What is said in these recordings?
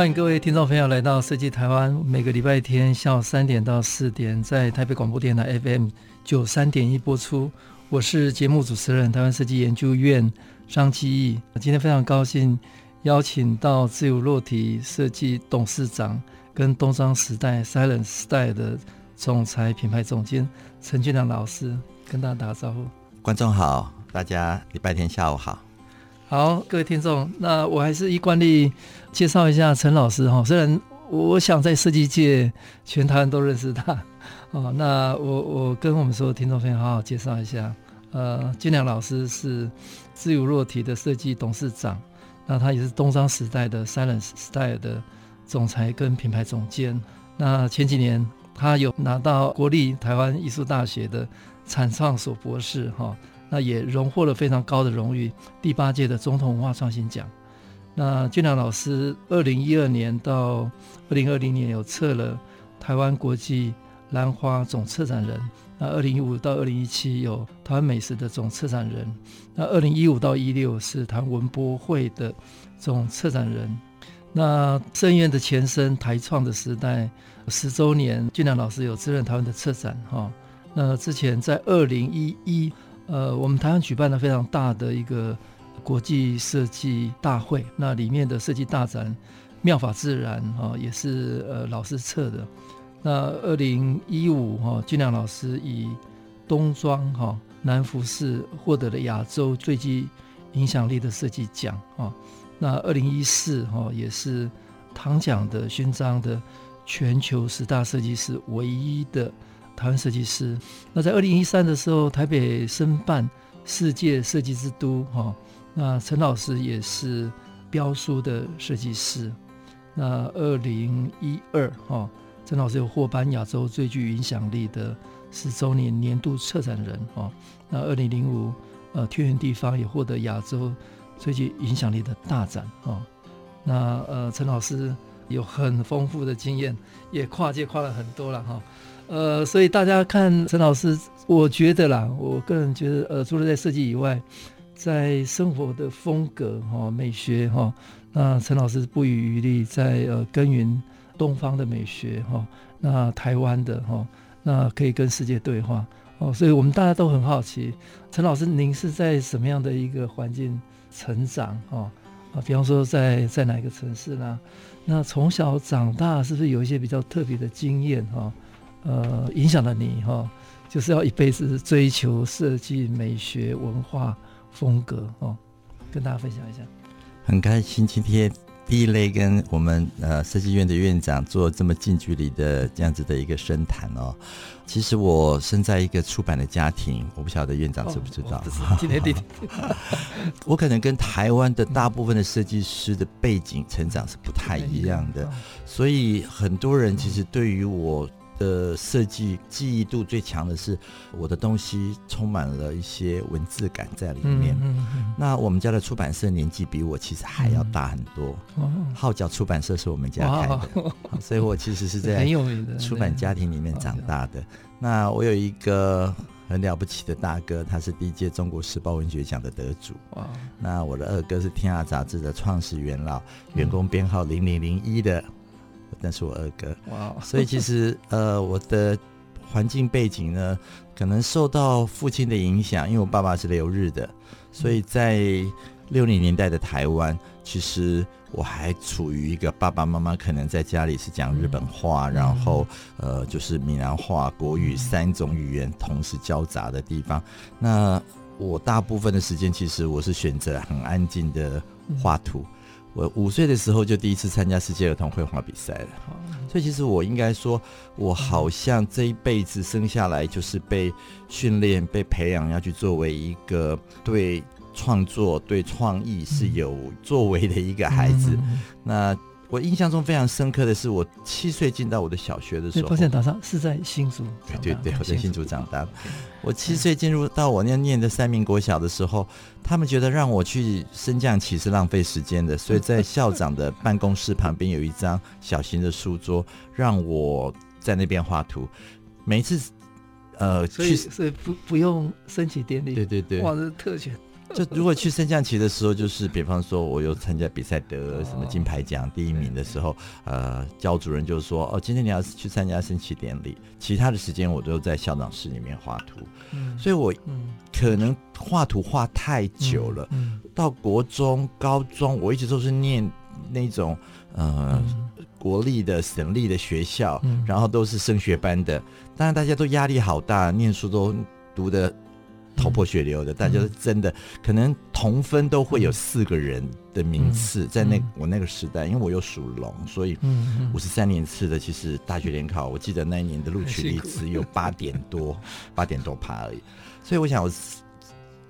欢迎各位听众朋友来到设计台湾，每个礼拜天下午三点到四点，在台北广播电台 FM 九三点一播出。我是节目主持人，台湾设计研究院张基义。今天非常高兴邀请到自由落体设计董事长跟东张时代 Silent Style 的总裁品牌总监陈俊良老师，跟大家打个招呼。观众好，大家礼拜天下午好。好，各位听众，那我还是依惯例介绍一下陈老师哈。虽然我想在设计界全台湾都认识他，哦，那我我跟我们所有听众朋友好好介绍一下。呃，俊良老师是自由落体的设计董事长，那他也是东张时代的 Silence Style 的总裁跟品牌总监。那前几年他有拿到国立台湾艺术大学的产创所博士哈。那也荣获了非常高的荣誉，第八届的总统文化创新奖。那俊良老师，二零一二年到二零二零年有策了台湾国际兰花总策展人。那二零一五到二零一七有台湾美食的总策展人。那二零一五到一六是台湾文博会的总策展人。那圣院的前身台创的时代十周年，俊良老师有担任台湾的策展哈。那之前在二零一一。呃，我们台湾举办了非常大的一个国际设计大会，那里面的设计大展《妙法自然》哈，也是呃老师策的。那二零一五哈，俊良老师以冬装哈南服饰获得了亚洲最具影响力的设计奖哈。那二零一四哈也是唐奖的勋章的全球十大设计师唯一的。台湾设计师，那在二零一三的时候，台北申办世界设计之都，哈，那陈老师也是标书的设计师。那二零一二，哈，陈老师有获颁亚洲最具影响力的十周年年度策展人，哈。那二零零五，呃，天圆地方也获得亚洲最具影响力的大展，哈。那呃，陈老师有很丰富的经验，也跨界跨了很多了，哈。呃，所以大家看陈老师，我觉得啦，我个人觉得，呃，除了在设计以外，在生活的风格哈、哦、美学哈、哦，那陈老师不遗余力在呃耕耘东方的美学哈、哦，那台湾的哈、哦，那可以跟世界对话哦，所以我们大家都很好奇，陈老师您是在什么样的一个环境成长哈啊？比方说在在哪个城市呢？那从小长大是不是有一些比较特别的经验哈？哦呃，影响了你哈，就是要一辈子追求设计美学文化风格哦，跟大家分享一下。很开心今天第一类跟我们呃设计院的院长做这么近距离的这样子的一个深谈哦。其实我生在一个出版的家庭，我不晓得院长知不知道。今天弟弟，我可能跟台湾的大部分的设计师的背景成长是不太一样的，所以很多人其实对于我。的设计记忆度最强的是我的东西充满了一些文字感在里面。嗯嗯嗯、那我们家的出版社年纪比我其实还要大很多。嗯、号角出版社是我们家开的，哇 所以我其实是在 出版家庭里面长大的。那我有一个很了不起的大哥，他是第一届中国时报文学奖的得主。哇那我的二哥是天下杂志的创始元老，员工编号零零零一的。但是我二哥，哇 Wow，所以其实呃，我的环境背景呢，可能受到父亲的影响，因为我爸爸是留日的，所以在六零年代的台湾，其实我还处于一个爸爸妈妈可能在家里是讲日本话，嗯、然后呃，就是闽南话、国语三种语言同时交杂的地方。那我大部分的时间，其实我是选择很安静的画图。嗯我五岁的时候就第一次参加世界儿童绘画比赛了，所以其实我应该说，我好像这一辈子生下来就是被训练、被培养，要去作为一个对创作、对创意是有作为的一个孩子。嗯、那我印象中非常深刻的是，我七岁进到我的小学的时候，抱歉打上，是在新竹。对对对，我在新竹长大。我七岁进入到我那念的三民国小的时候，他们觉得让我去升降旗是浪费时间的，所以在校长的办公室旁边有一张小型的书桌，让我在那边画图。每一次，呃，所以所以不不用升旗典礼，对对对，哇，这是特权。就如果去升降旗的时候，就是比方说我有参加比赛得什么金牌奖第一名的时候，呃，教主任就说：“哦，今天你要是去参加升旗典礼，其他的时间我都在校长室里面画图。”所以我可能画图画太久了，到国中、高中，我一直都是念那种呃国立的、省立的学校，然后都是升学班的，当然大家都压力好大，念书都读的。头破血流的，大家真的可能同分都会有四个人的名次，在那我那个时代，因为我又属龙，所以五十三年次的，其实大学联考，我记得那一年的录取率只有八点多，八点多趴而已。所以我想，我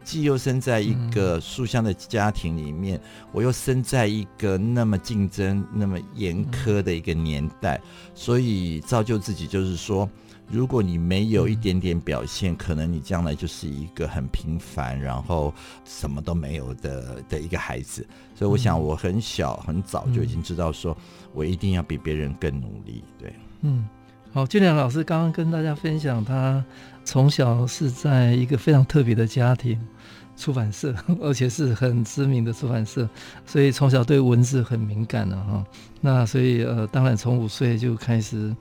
既又生在一个书香的家庭里面，我又生在一个那么竞争、那么严苛的一个年代，所以造就自己，就是说。如果你没有一点点表现，嗯、可能你将来就是一个很平凡，然后什么都没有的的一个孩子。所以我想，我很小很早就已经知道，说我一定要比别人更努力。对，嗯，好，俊良老师刚刚跟大家分享，他从小是在一个非常特别的家庭，出版社，而且是很知名的出版社，所以从小对文字很敏感的哈。那所以呃，当然从五岁就开始。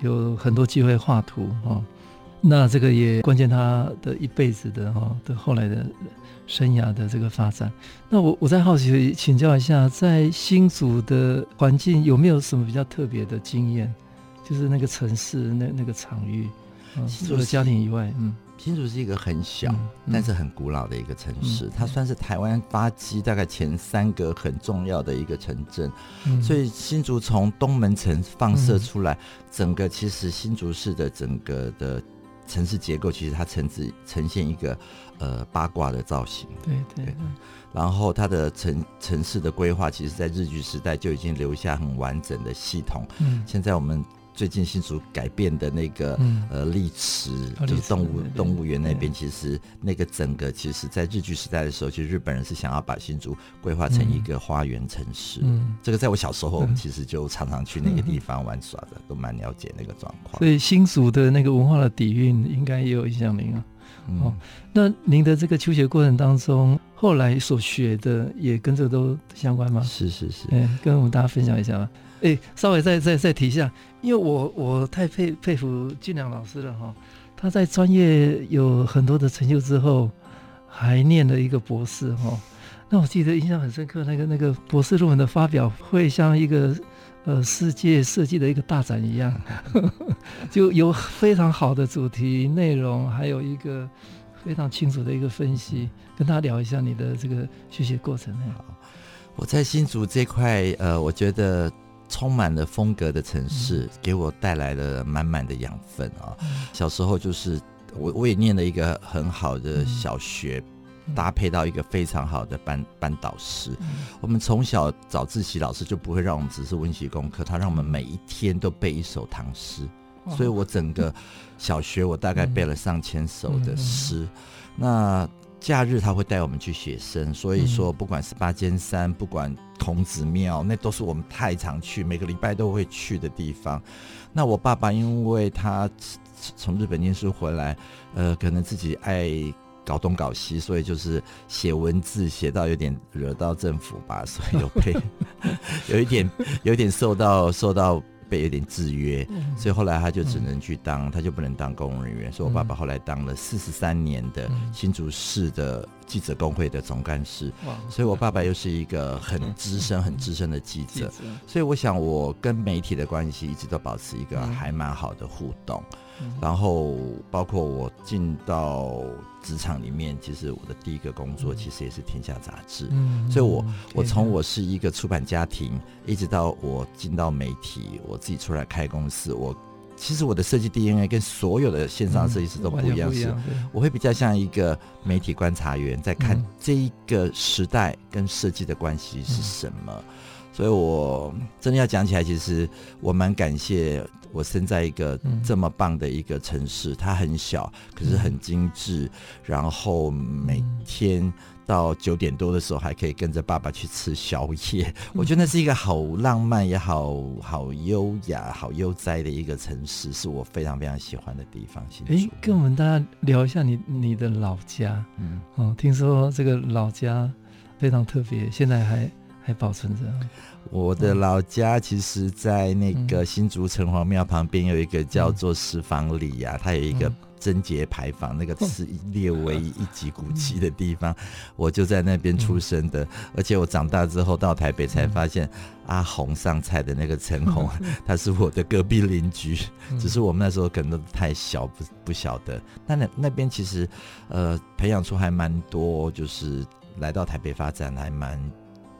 有很多机会画图哦，那这个也关键他的一辈子的哈的后来的生涯的这个发展。那我我再好奇请教一下，在新竹的环境有没有什么比较特别的经验？就是那个城市那那个场域啊，除了家庭以外，嗯。新竹是一个很小，但是很古老的一个城市，嗯、它算是台湾发迹大概前三个很重要的一个城镇，嗯、所以新竹从东门城放射出来，嗯、整个其实新竹市的整个的城市结构，其实它呈现呈现一个呃八卦的造型，对对，对，然后它的城城市的规划，其实在日据时代就已经留下很完整的系统，嗯，现在我们。最近新竹改变的那个、嗯、呃丽池，就是动物动物园那边，其实那个整个其实，在日据时代的时候，其实日本人是想要把新竹规划成一个花园城市。嗯，这个在我小时候，我们其实就常常去那个地方玩耍的，嗯、都蛮了解那个状况。所以新竹的那个文化的底蕴，应该也有影响您啊。嗯、哦，那您的这个求学过程当中，后来所学的也跟这个都相关吗？是是是，嗯，跟我们大家分享一下吧。哎，稍微再再再提一下，因为我我太佩佩服俊良老师了哈，他在专业有很多的成就之后，还念了一个博士哈。那我记得印象很深刻，那个那个博士论文的发表会像一个呃世界设计的一个大展一样，就有非常好的主题内容，还有一个非常清楚的一个分析，跟他聊一下你的这个学习过程。好，我在新竹这块呃，我觉得。充满了风格的城市，给我带来了满满的养分啊！小时候就是我，我也念了一个很好的小学，搭配到一个非常好的班班导师。我们从小早自习老师就不会让我们只是温习功课，他让我们每一天都背一首唐诗，所以我整个小学我大概背了上千首的诗。那假日他会带我们去写生，所以说不管是八尖山，不管孔子庙，那都是我们太常去，每个礼拜都会去的地方。那我爸爸因为他从日本念书回来，呃，可能自己爱搞东搞西，所以就是写文字写到有点惹到政府吧，所以有被 有一点有一点受到受到。被有点制约，所以后来他就只能去当，他就不能当公务人员。所以我爸爸后来当了四十三年的新竹市的记者工会的总干事。所以我爸爸又是一个很资深、很资深的记者。所以我想，我跟媒体的关系一直都保持一个还蛮好的互动。然后，包括我进到职场里面，其实我的第一个工作其实也是《天下》杂志。嗯，所以我我从我是一个出版家庭，一直到我进到媒体，我自己出来开公司，我其实我的设计 DNA 跟所有的线上设计师都不一样，是我会比较像一个媒体观察员，在看这一个时代跟设计的关系是什么。所以我真的要讲起来，其实我蛮感谢我生在一个这么棒的一个城市，它很小，可是很精致，然后每天。到九点多的时候，还可以跟着爸爸去吃宵夜。我觉得那是一个好浪漫，也好好优雅、好悠哉的一个城市，是我非常非常喜欢的地方。哎，跟我们大家聊一下你你的老家。嗯，哦，听说这个老家非常特别，现在还还保存着。我的老家其实，在那个新竹城隍庙旁边有一个叫做石坊里呀、啊，它有一个。贞节牌坊，那个是列为一级古迹的地方，我就在那边出生的。而且我长大之后到台北才发现，阿红上菜的那个陈红，他是我的隔壁邻居。只是我们那时候可能都太小，不不晓得。但那那边其实，呃，培养出还蛮多，就是来到台北发展还蛮。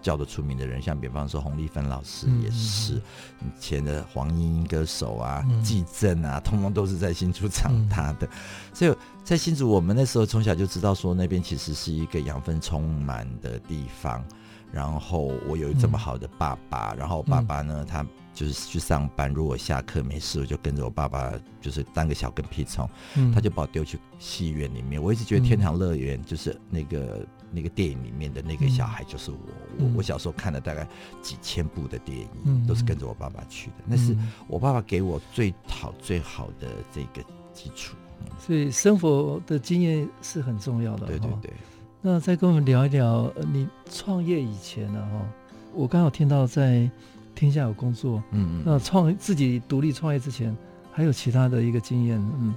叫得出名的人，像比方说洪丽芬老师也是，以前的黄莺莺歌手啊，纪政、嗯、啊，通通都是在新竹长大的。嗯、所以在新竹，我们那时候从小就知道说那边其实是一个养分充满的地方。然后我有这么好的爸爸，嗯、然后爸爸呢，他就是去上班，如果下课没事，我就跟着我爸爸，就是当个小跟屁虫，嗯、他就把我丢去戏院里面。我一直觉得天堂乐园就是那个。那个电影里面的那个小孩就是我，嗯、我我小时候看了大概几千部的电影，嗯、都是跟着我爸爸去的。那是我爸爸给我最好最好的这个基础。所以生活的经验是很重要的。对对对。那再跟我们聊一聊，你创业以前呢？哈，我刚好听到在天下有工作，嗯嗯，那创自己独立创业之前，还有其他的一个经验，嗯，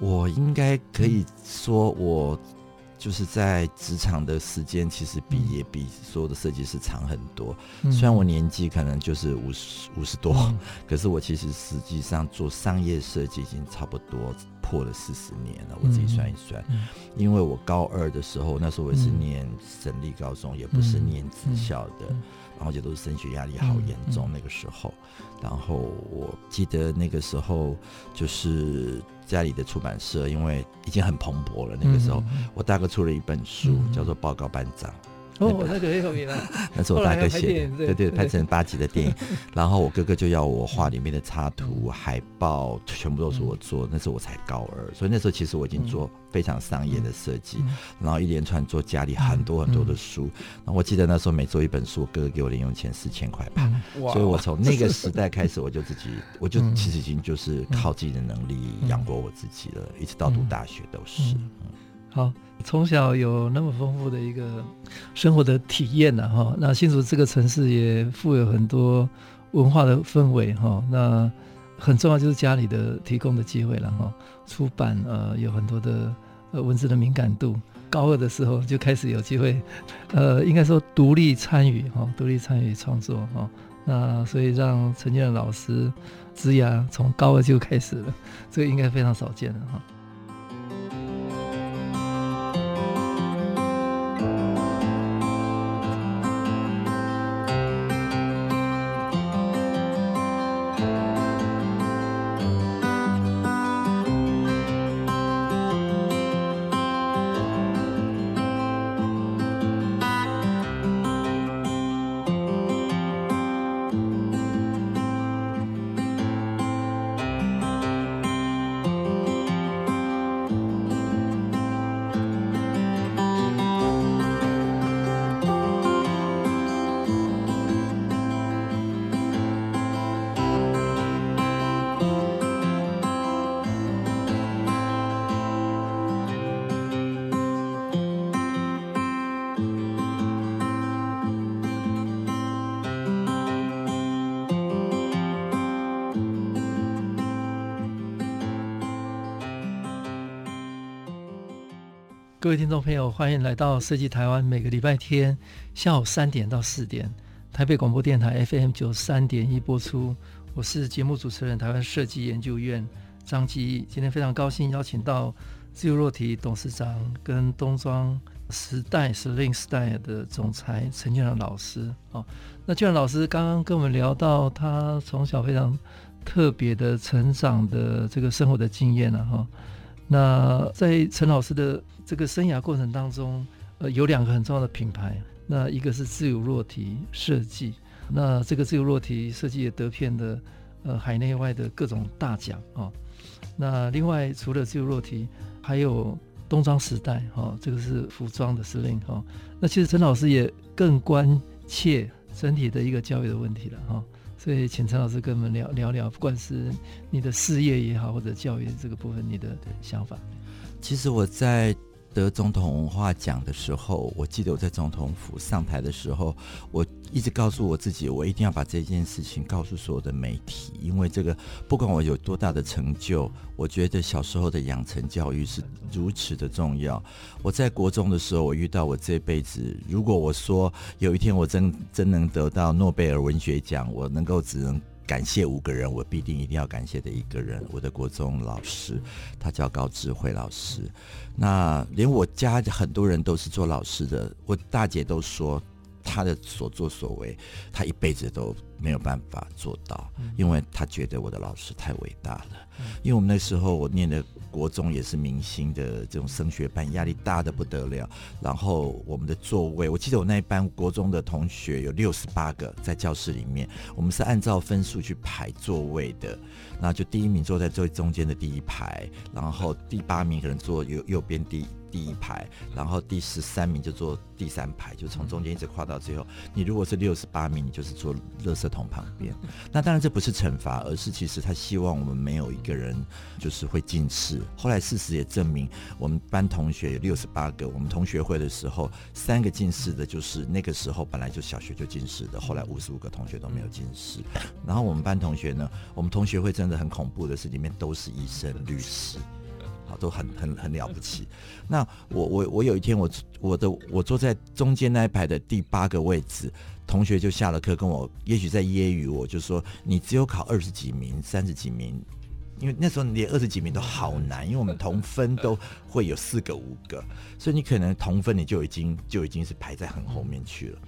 我应该可以说我。就是在职场的时间，其实比也比所有的设计师长很多。嗯、虽然我年纪可能就是五十五十多，嗯、可是我其实实际上做商业设计已经差不多破了四十年了。我自己算一算，嗯、因为我高二的时候，那时候我也是念省立高中，嗯、也不是念职校的。然后也都是升学压力好严重，那个时候，然后我记得那个时候就是家里的出版社，因为已经很蓬勃了。那个时候，嗯、我大哥出了一本书，嗯、叫做《报告班长》。哦，那个很有名啊，那是我大哥写的，对对，拍成八集的电影。然后我哥哥就要我画里面的插图、海报，全部都是我做。那时候我才高二，所以那时候其实我已经做非常商业的设计。然后一连串做家里很多很多的书。然后我记得那时候每做一本书，我哥哥给我零用钱四千块吧。所以我从那个时代开始，我就自己，我就其实已经就是靠自己的能力养活我自己了，一直到读大学都是。好，从小有那么丰富的一个生活的体验呢，哈。那新竹这个城市也富有很多文化的氛围，哈。那很重要就是家里的提供的机会了，哈。出版呃有很多的呃文字的敏感度，高二的时候就开始有机会，呃，应该说独立参与，哈，独立参与创作，哈。那所以让陈建老师职涯从高二就开始了，这个应该非常少见的哈。各位听众朋友，欢迎来到设计台湾。每个礼拜天下午三点到四点，台北广播电台 FM 九三点一播出。我是节目主持人，台湾设计研究院张基义。今天非常高兴邀请到自由落体董事长跟东庄时代 Sling Style 的总裁陈建仁老师。哦，那建仁老师刚刚跟我们聊到，他从小非常特别的成长的这个生活的经验了哈。那在陈老师的这个生涯过程当中，呃，有两个很重要的品牌，那一个是自由落体设计，那这个自由落体设计也得遍了呃海内外的各种大奖啊。那另外除了自由落体，还有东装时代哈，这个是服装的司令哈。那其实陈老师也更关切整体的一个教育的问题了哈。所以请陈老师跟我们聊聊聊，不管是你的事业也好，或者教育这个部分，你的想法。其实我在。得总统文化奖的时候，我记得我在总统府上台的时候，我一直告诉我自己，我一定要把这件事情告诉所有的媒体，因为这个不管我有多大的成就，我觉得小时候的养成教育是如此的重要。我在国中的时候，我遇到我这辈子，如果我说有一天我真真能得到诺贝尔文学奖，我能够只能。感谢五个人，我必定一定要感谢的一个人，我的国中老师，他叫高智慧老师。那连我家很多人都是做老师的，我大姐都说他的所作所为，他一辈子都没有办法做到，因为他觉得我的老师太伟大了。因为我们那时候我念的。国中也是明星的这种升学班，压力大的不得了。然后我们的座位，我记得我那一班国中的同学有六十八个在教室里面，我们是按照分数去排座位的。那就第一名坐在最中间的第一排，然后第八名可能坐右右边第。第一排，然后第十三名就坐第三排，就从中间一直跨到最后。你如果是六十八名，你就是坐垃圾桶旁边。那当然这不是惩罚，而是其实他希望我们没有一个人就是会近视。后来事实也证明，我们班同学有六十八个。我们同学会的时候，三个近视的，就是那个时候本来就小学就近视的。后来五十五个同学都没有近视。然后我们班同学呢，我们同学会真的很恐怖的是，里面都是医生、律师。好都很很很了不起。那我我我有一天我我的我坐在中间那一排的第八个位置，同学就下了课跟我，也许在揶揄我，就说你只有考二十几名、三十几名，因为那时候连二十几名都好难，因为我们同分都会有四个五个，所以你可能同分你就已经就已经是排在很后面去了。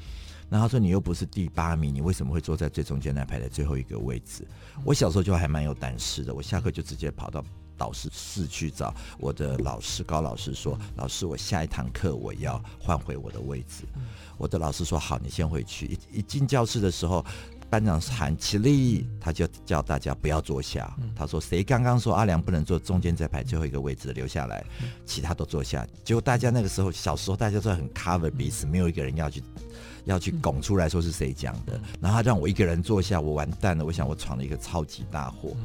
然后他说你又不是第八名，你为什么会坐在最中间那排的最后一个位置？我小时候就还蛮有胆识的，我下课就直接跑到。导师室去找我的老师高老师说：“老师，我下一堂课我要换回我的位置。”我的老师说：“好，你先回去。”一一进教室的时候，班长喊起立，他就叫大家不要坐下。他说：“谁刚刚说阿良不能坐中间这排最后一个位置的留下来，其他都坐下。”结果大家那个时候小时候大家都很 cover 彼此，没有一个人要去要去拱出来说是谁讲的。然后他让我一个人坐下，我完蛋了。我想我闯了一个超级大祸。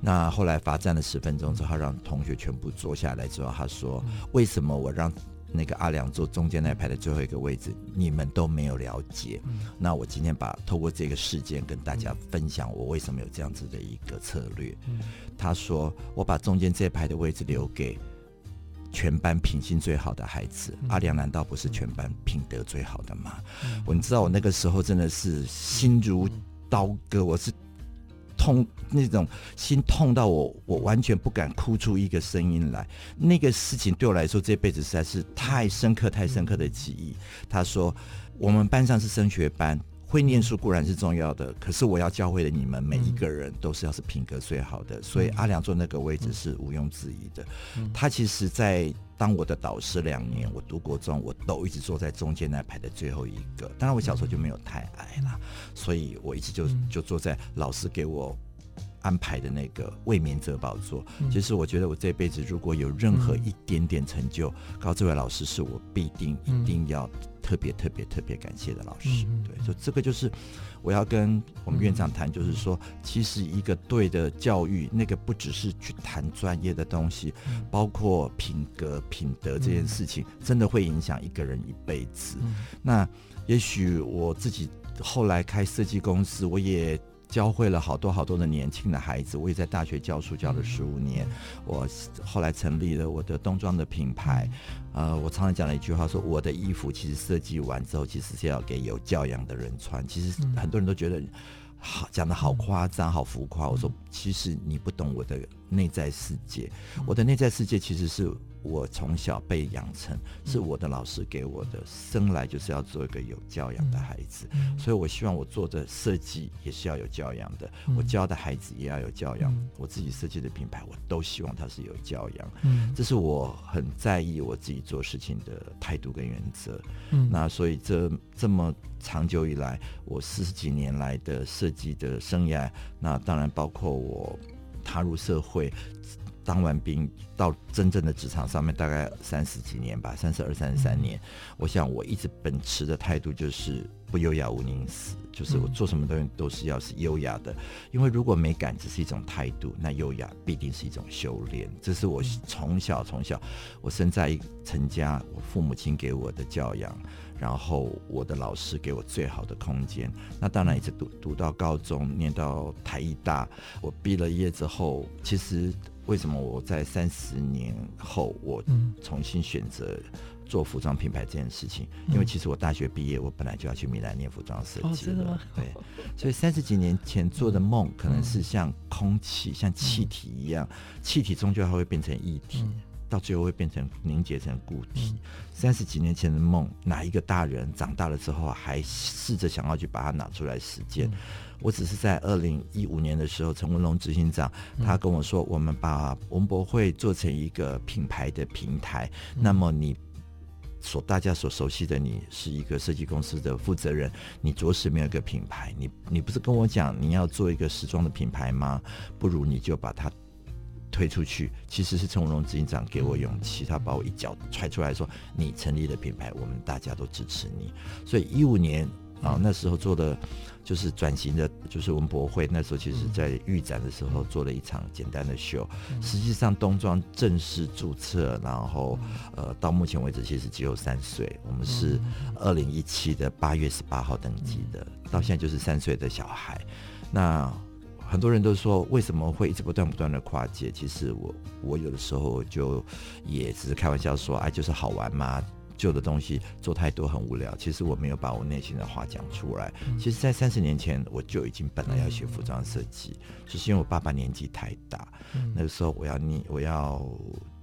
那后来罚站了十分钟之后，让同学全部坐下来之后，他说：“为什么我让那个阿良坐中间那排的最后一个位置？你们都没有了解。那我今天把透过这个事件跟大家分享，我为什么有这样子的一个策略。”他说：“我把中间这排的位置留给全班品性最好的孩子。阿良难道不是全班品德最好的吗？”我你知道，我那个时候真的是心如刀割，我是。痛，那种心痛到我，我完全不敢哭出一个声音来。那个事情对我来说，这辈子实在是太深刻、太深刻的记忆。他说，我们班上是升学班。会念书固然是重要的，可是我要教会的你们每一个人都是要是品格最好的，所以阿良坐那个位置是毋庸置疑的。他其实，在当我的导师两年，我读国中，我都一直坐在中间那排的最后一个。当然，我小时候就没有太矮了，所以我一直就就坐在老师给我安排的那个卫冕者宝座。其实，我觉得我这辈子如果有任何一点点成就，高志伟老师是我必定一定要。特别特别特别感谢的老师，对，就这个就是我要跟我们院长谈，就是说，其实一个对的教育，那个不只是去谈专业的东西，包括品格、品德这件事情，真的会影响一个人一辈子。那也许我自己后来开设计公司，我也。教会了好多好多的年轻的孩子，我也在大学教书教了十五年。我后来成立了我的冬装的品牌，呃，我常常讲了一句话说，说我的衣服其实设计完之后，其实是要给有教养的人穿。其实很多人都觉得好讲的好夸张，好浮夸。我说，其实你不懂我的内在世界。我的内在世界其实是。我从小被养成，是我的老师给我的，生来就是要做一个有教养的孩子，所以我希望我做的设计也是要有教养的，我教的孩子也要有教养，我自己设计的品牌，我都希望它是有教养，嗯。这是我很在意我自己做事情的态度跟原则。嗯。那所以这这么长久以来，我四十几年来的设计的生涯，那当然包括我踏入社会。当完兵到真正的职场上面，大概三十几年吧，三十二、三十三年。我想我一直秉持的态度就是不优雅无宁死，就是我做什么东西都是要是优雅的。因为如果美感只是一种态度，那优雅必定是一种修炼。这是我从小从小，我生在成家，我父母亲给我的教养，然后我的老师给我最好的空间。那当然一直读读到高中，念到台艺大，我毕了业之后，其实。为什么我在三十年后我重新选择做服装品牌这件事情？因为其实我大学毕业，我本来就要去米兰念服装设计了。对，所以三十几年前做的梦，可能是像空气、像气体一样，气体终究还会变成液体，到最后会变成凝结成固体。三十几年前的梦，哪一个大人长大了之后还试着想要去把它拿出来实践？我只是在二零一五年的时候，陈文龙执行长他跟我说，我们把文博会做成一个品牌的平台。那么你所大家所熟悉的，你是一个设计公司的负责人，你着实没有一个品牌。你你不是跟我讲你要做一个时装的品牌吗？不如你就把它推出去。其实是陈文龙执行长给我勇气，他把我一脚踹出来说：“你成立的品牌，我们大家都支持你。”所以一五年。啊，那时候做的就是转型的，就是文博会。那时候其实，在预展的时候做了一场简单的秀。实际上，冬装正式注册，然后呃，到目前为止其实只有三岁。我们是二零一七的八月十八号登记的，到现在就是三岁的小孩。那很多人都说，为什么会一直不断不断的跨界？其实我我有的时候就也只是开玩笑说，哎，就是好玩嘛。旧的东西做太多很无聊，其实我没有把我内心的话讲出来。其实，在三十年前我就已经本来要学服装设计，就是因为我爸爸年纪太大，那个时候我要念，我要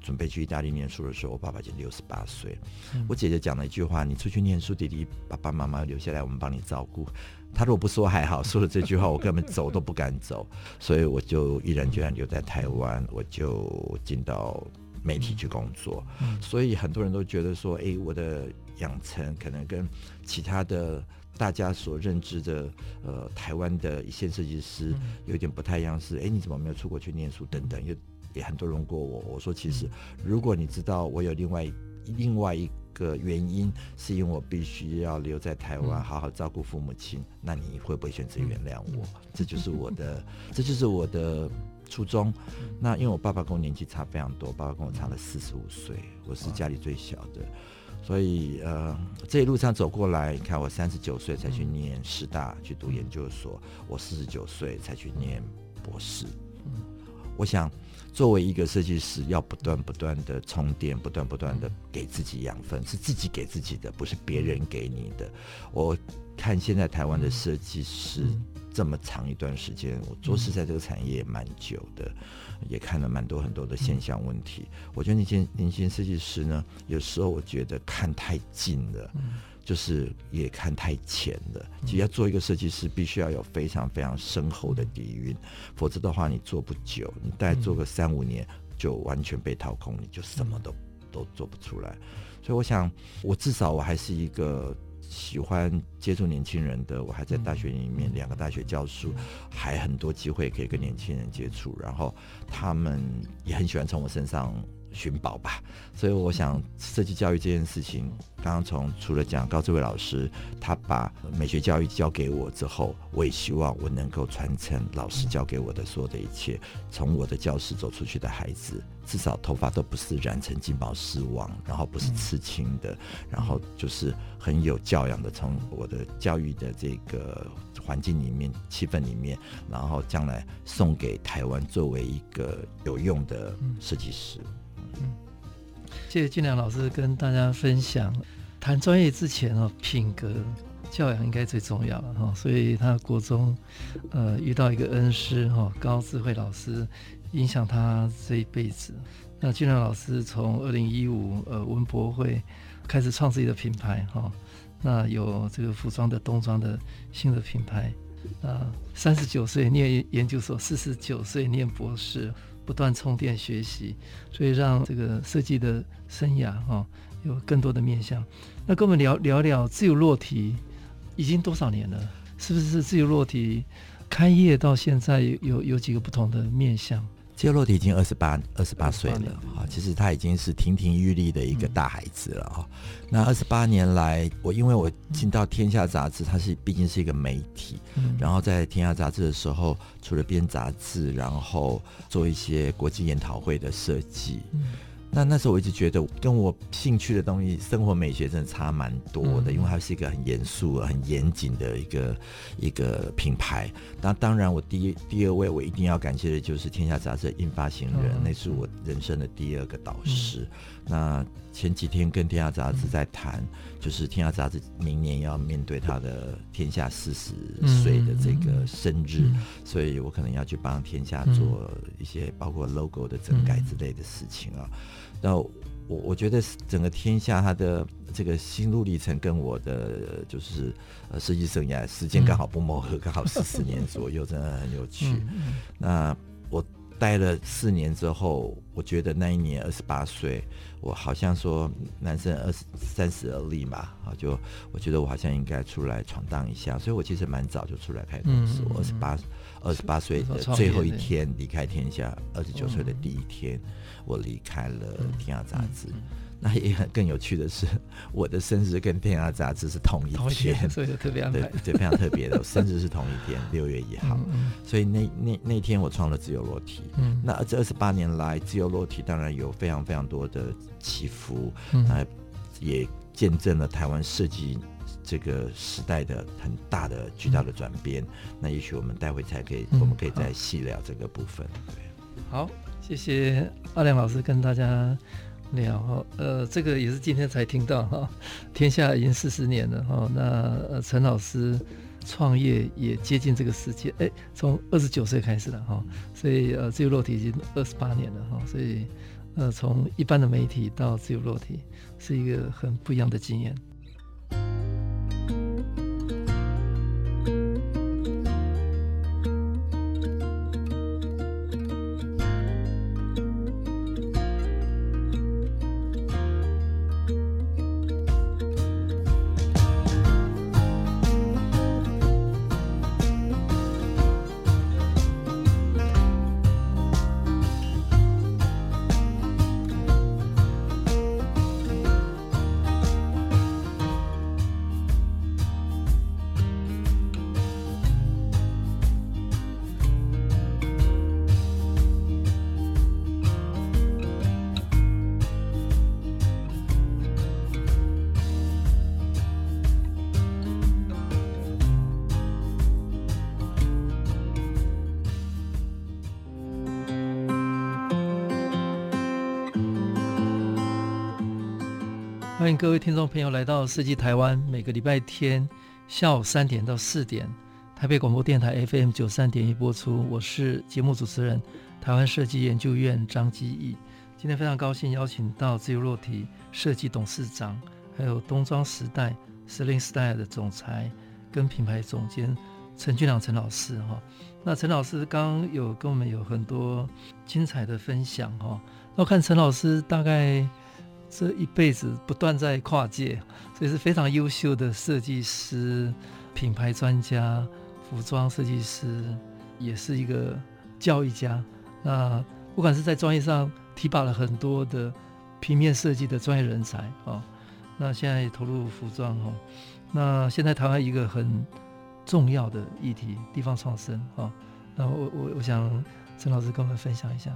准备去意大利念书的时候，我爸爸已经六十八岁。我姐姐讲了一句话：“你出去念书，弟弟爸爸妈妈留下来，我们帮你照顾。”他如果不说还好，说了这句话，我根本走都不敢走，所以我就毅然决然留在台湾，我就进到。媒体去工作，所以很多人都觉得说，哎，我的养成可能跟其他的大家所认知的，呃，台湾的一线设计师有点不太一样。是，哎，你怎么没有出国去念书？等等，也也很多人问过我。我说，其实如果你知道我有另外另外一个原因，是因为我必须要留在台湾好好照顾父母亲，那你会不会选择原谅我？这就是我的，这就是我的。初中，那因为我爸爸跟我年纪差非常多，爸爸跟我差了四十五岁，我是家里最小的，所以呃，这一路上走过来，你看我三十九岁才去念师大去读研究所，我四十九岁才去念博士。我想，作为一个设计师，要不断不断的充电，不断不断的给自己养分，是自己给自己的，不是别人给你的。我看现在台湾的设计师。这么长一段时间，我做事在这个产业也蛮久的，也看了蛮多很多的现象问题。我觉得那些年轻设计师呢，有时候我觉得看太近了，就是也看太浅了。其实要做一个设计师，必须要有非常非常深厚的底蕴，否则的话你做不久，你大概做个三五年就完全被掏空，你就什么都都做不出来。所以我想，我至少我还是一个。喜欢接触年轻人的，我还在大学里面两个大学教书，还很多机会可以跟年轻人接触，然后他们也很喜欢从我身上寻宝吧，所以我想设计教育这件事情，刚刚从除了讲高志伟老师，他把美学教育交给我之后，我也希望我能够传承老师教给我的所有的一切，从我的教室走出去的孩子。至少头发都不是染成金毛狮王，然后不是刺青的，然后就是很有教养的，从我的教育的这个环境里面、气氛里面，然后将来送给台湾作为一个有用的设计师。嗯，谢谢俊良老师跟大家分享。谈专业之前哦，品格教养应该最重要了哈。所以他国中呃遇到一个恩师哈，高智慧老师。影响他这一辈子。那俊良老师从二零一五呃文博会开始创自己的品牌哈，那有这个服装的冬装的新的品牌。啊，三十九岁念研究所，四十九岁念博士，不断充电学习，所以让这个设计的生涯哈有更多的面向。那跟我们聊聊聊自由落体，已经多少年了？是不是自由落体开业到现在有有几个不同的面向？自由落体已经二十八二十八岁了啊，其实他已经是亭亭玉立的一个大孩子了啊。嗯、那二十八年来，我因为我进到《天下》杂志，它是毕竟是一个媒体，嗯、然后在《天下》杂志的时候，除了编杂志，然后做一些国际研讨会的设计。嗯那那时候我一直觉得跟我兴趣的东西，生活美学真的差蛮多的，嗯、因为它是一个很严肃、很严谨的一个一个品牌。那当然，我第一第二位我一定要感谢的就是《天下杂志》印发行人，嗯、那是我人生的第二个导师。嗯、那前几天跟《天下杂志》在谈，嗯、就是《天下杂志》明年要面对他的天下四十岁的这个生日，嗯、所以我可能要去帮天下做一些包括 logo 的整改之类的事情啊。那我我觉得整个天下他的这个心路历程跟我的就是呃设计生涯时间刚好不谋合，刚好四十年左右，真的很有趣。那我待了四年之后，我觉得那一年二十八岁，我好像说男生二十三十而立嘛，啊，就我觉得我好像应该出来闯荡一下，所以我其实蛮早就出来开公司，我二十八二十八岁的最后一天离开天下，二十九岁的第一天。我离开了《天下杂志》，那也很更有趣的是，我的生日跟《天下杂志》是同一天，一天，所以特别安排，对，对，非常特别的。我 生日是同一天，六月一号，嗯嗯、所以那那那天我创了自由落体。嗯，那这二十八年来，自由落体当然有非常非常多的起伏，嗯，也见证了台湾设计这个时代的很大的巨大的转变。嗯、那也许我们待会才可以，嗯、我们可以再细聊这个部分。对，好。谢谢阿良老师跟大家聊，呃，这个也是今天才听到哈，天下已经四十年了哈，那呃陈老师创业也接近这个时间，哎，从二十九岁开始了哈，所以呃自由落体已经二十八年了哈，所以呃从一般的媒体到自由落体是一个很不一样的经验。朋友来到设计台湾，每个礼拜天下午三点到四点，台北广播电台 FM 九三点一播出。我是节目主持人，台湾设计研究院张基义。今天非常高兴邀请到自由落体设计董事长，还有冬装时代 Celine Style 的总裁跟品牌总监陈俊良陈老师哈。那陈老师刚刚有跟我们有很多精彩的分享哈。那我看陈老师大概。这一辈子不断在跨界，所以是非常优秀的设计师、品牌专家、服装设计师，也是一个教育家。那不管是在专业上提拔了很多的平面设计的专业人才啊、哦，那现在也投入服装哈、哦。那现在台湾一个很重要的议题，地方创生啊、哦。那我我我想陈老师跟我们分享一下。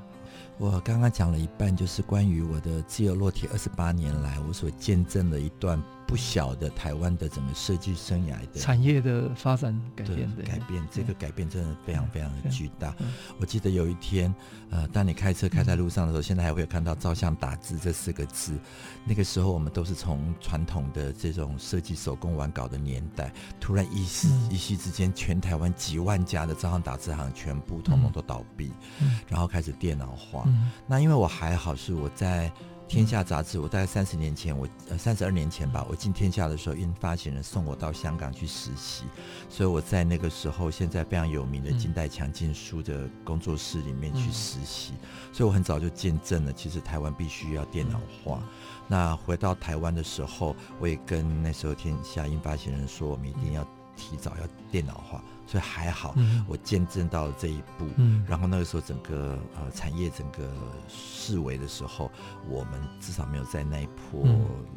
我刚刚讲了一半，就是关于我的自由落体二十八年来我所见证的一段不小的台湾的整个设计生涯的产业的发展改变的改变，这个改变真的非常非常的巨大。嗯、我记得有一天，呃，当你开车开在路上的时候，嗯、现在还会看到照相打字这四个字。那个时候我们都是从传统的这种设计手工完稿的年代，突然一夕、嗯、一夕之间，全台湾几万家的照相打字行全部统统都倒闭，嗯、然后开始电脑化。嗯、那因为我还好，是我在。天下杂志，我大概三十年前，我呃三十二年前吧，我进天下的时候，因发行人送我到香港去实习，所以我在那个时候，现在非常有名的金代强进书的工作室里面去实习，嗯、所以我很早就见证了，其实台湾必须要电脑化。嗯、那回到台湾的时候，我也跟那时候天下印发行人说，我们一定要提早要电脑化。所以还好，我见证到了这一步。嗯，然后那个时候整个呃产业整个式微的时候，我们至少没有在那一波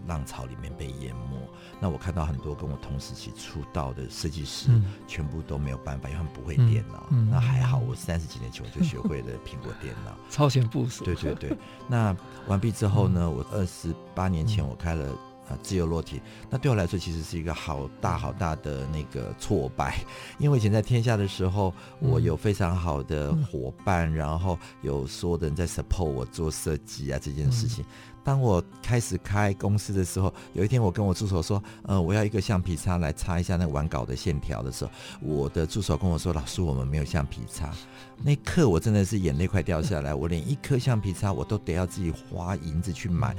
浪潮里面被淹没。嗯、那我看到很多跟我同时期出道的设计师，嗯、全部都没有办法，因为他们不会电脑。那还好，我三十几年前我就学会了苹果电脑，超前部署。对对对。那完毕之后呢，我二十八年前我开了。自由落体，那对我来说其实是一个好大好大的那个挫败，因为以前在天下的时候，我有非常好的伙伴，嗯、然后有所有的人在 support 我做设计啊这件事情。嗯、当我开始开公司的时候，有一天我跟我助手说，呃，我要一个橡皮擦来擦一下那个完稿的线条的时候，我的助手跟我说，老师，我们没有橡皮擦。那一刻我真的是眼泪快掉下来，我连一颗橡皮擦我都得要自己花银子去买，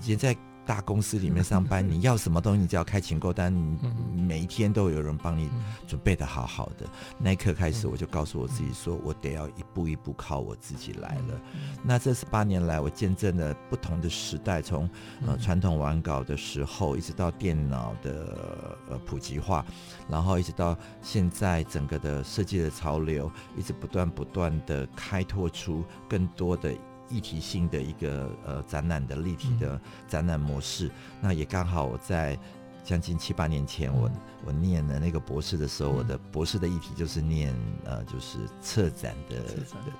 以前在。大公司里面上班，你要什么东西，你只要开请购单，你每一天都有人帮你准备的好好的。那一刻开始，我就告诉我自己说，我得要一步一步靠我自己来了。那这十八年来，我见证了不同的时代，从呃传统玩稿的时候，一直到电脑的呃普及化，然后一直到现在整个的设计的潮流，一直不断不断的开拓出更多的。议题性的一个呃展览的立体的展览模式，嗯、那也刚好我在将近七八年前我。我念了那个博士的时候，我的博士的议题就是念呃，就是策展的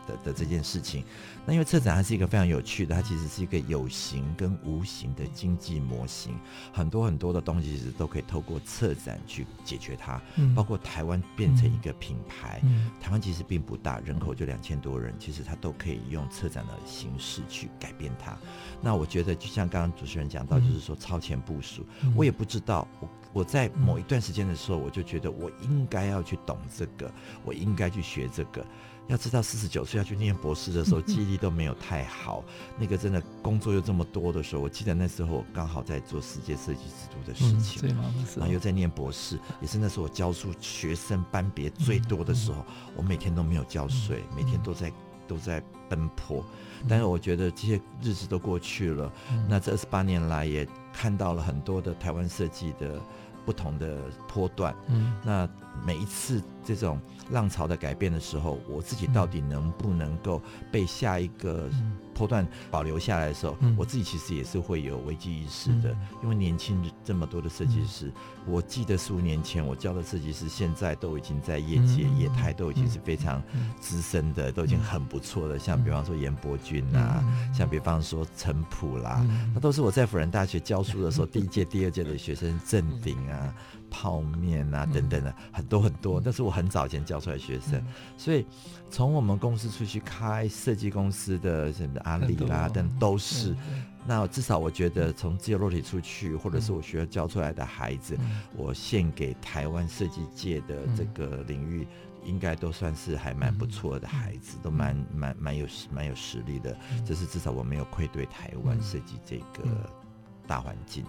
的的这件事情。那因为策展它是一个非常有趣的，它其实是一个有形跟无形的经济模型，很多很多的东西其实都可以透过策展去解决它。包括台湾变成一个品牌，台湾其实并不大，人口就两千多人，其实它都可以用策展的形式去改变它。那我觉得就像刚刚主持人讲到，就是说超前部署，我也不知道我。我在某一段时间的时候，我就觉得我应该要去懂这个，我应该去学这个。要知道，四十九岁要去念博士的时候，记忆力都没有太好。那个真的工作又这么多的时候，我记得那时候我刚好在做世界设计之都的事情，对，然后又在念博士，也是那时候我教书学生班别最多的时候，我每天都没有觉睡，每天都在都在奔波。但是我觉得这些日子都过去了，那这二十八年来也看到了很多的台湾设计的。不同的波段，嗯，那每一次这种浪潮的改变的时候，我自己到底能不能够被下一个波段保留下来的时候，嗯、我自己其实也是会有危机意识的，嗯、因为年轻这么多的设计师，嗯、我记得十五年前我教的设计师，现在都已经在业界、嗯、业态都已经是非常资深的，嗯、都已经很不错的，像比方说严伯君啊，嗯、像比方说陈普啦，嗯、那都是我在辅仁大学教书的时候，第一届、第二届的学生，郑鼎啊。泡面啊，等等的很多很多，但是我很早前教出来学生，所以从我们公司出去开设计公司的什么阿里啦等都是，那至少我觉得从自由落体出去，或者是我学校教出来的孩子，我献给台湾设计界的这个领域，应该都算是还蛮不错的孩子，都蛮蛮蛮有蛮有实力的，这是至少我没有愧对台湾设计这个。大环境，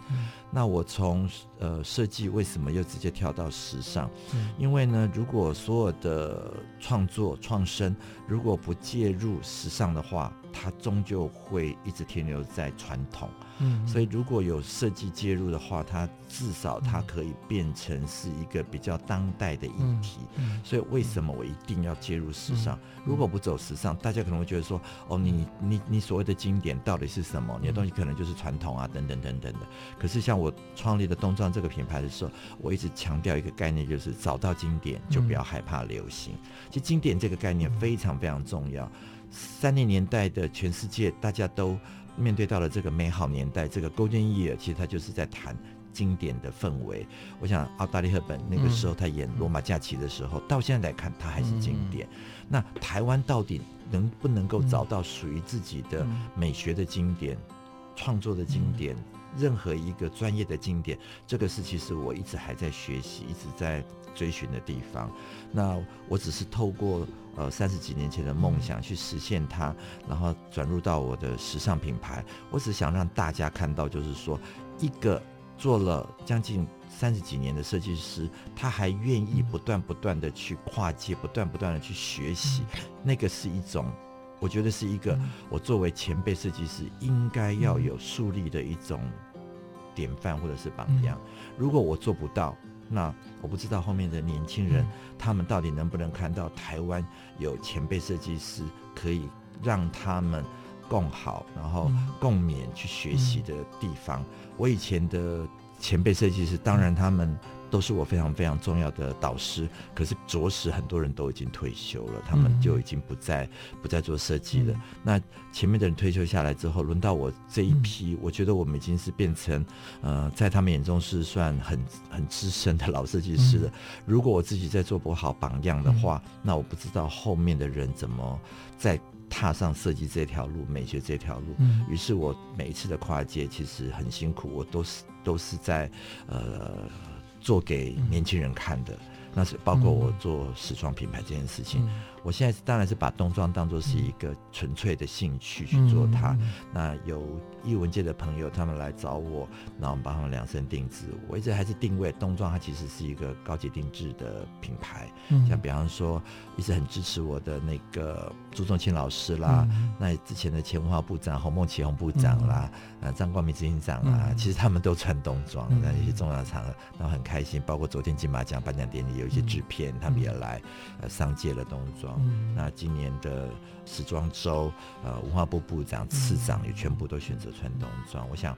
那我从呃设计为什么又直接跳到时尚？因为呢，如果所有的创作创生如果不介入时尚的话，它终究会一直停留在传统。嗯，所以如果有设计介入的话，它至少它可以变成是一个比较当代的议题。嗯，所以为什么我一定要介入时尚？如果不走时尚，大家可能会觉得说，哦，你你你所谓的经典到底是什么？你的东西可能就是传统啊，等等等等的。可是像我创立的东壮这个品牌的时候，我一直强调一个概念，就是找到经典就不要害怕流行。其实经典这个概念非常非常重要。三零年代的全世界，大家都面对到了这个美好年代，这个 Golden Year，其实它就是在谈经典的氛围。我想奥黛丽·赫本那个时候她演《罗马假期》的时候，嗯、到现在来看，他还是经典。嗯、那台湾到底能不能够找到属于自己的美学的经典、创、嗯、作的经典？嗯任何一个专业的经典，这个是其实我一直还在学习，一直在追寻的地方。那我只是透过呃三十几年前的梦想去实现它，然后转入到我的时尚品牌。我只想让大家看到，就是说一个做了将近三十几年的设计师，他还愿意不断不断的去跨界，不断不断的去学习，那个是一种。我觉得是一个我作为前辈设计师应该要有树立的一种典范或者是榜样。如果我做不到，那我不知道后面的年轻人他们到底能不能看到台湾有前辈设计师可以让他们共好，然后共勉去学习的地方。我以前的前辈设计师，当然他们。都是我非常非常重要的导师，可是着实很多人都已经退休了，他们就已经不再不再做设计了。嗯、那前面的人退休下来之后，轮到我这一批，嗯、我觉得我们已经是变成呃，在他们眼中是算很很资深的老设计师了。嗯、如果我自己再做不好榜样的话，嗯、那我不知道后面的人怎么再踏上设计这条路、美学这条路。嗯、于是我每一次的跨界其实很辛苦，我都是都是在呃。做给年轻人看的，那是包括我做时装品牌这件事情。我现在当然是把冬装当做是一个纯粹的兴趣去做它。那有艺文界的朋友他们来找我，然后我们帮他们量身定制。我一直还是定位冬装，它其实是一个高级定制的品牌。像比方说，一直很支持我的那个朱仲庆老师啦，那之前的前文化部长洪孟启洪部长啦，呃张光明执行长啊，其实他们都穿冬装，那一些重要场合，然后很开心。包括昨天金马奖颁奖典礼有一些制片，他们也来呃上届了冬装。嗯、那今年的时装周，呃，文化部部长、次长也全部都选择穿冬装。我想，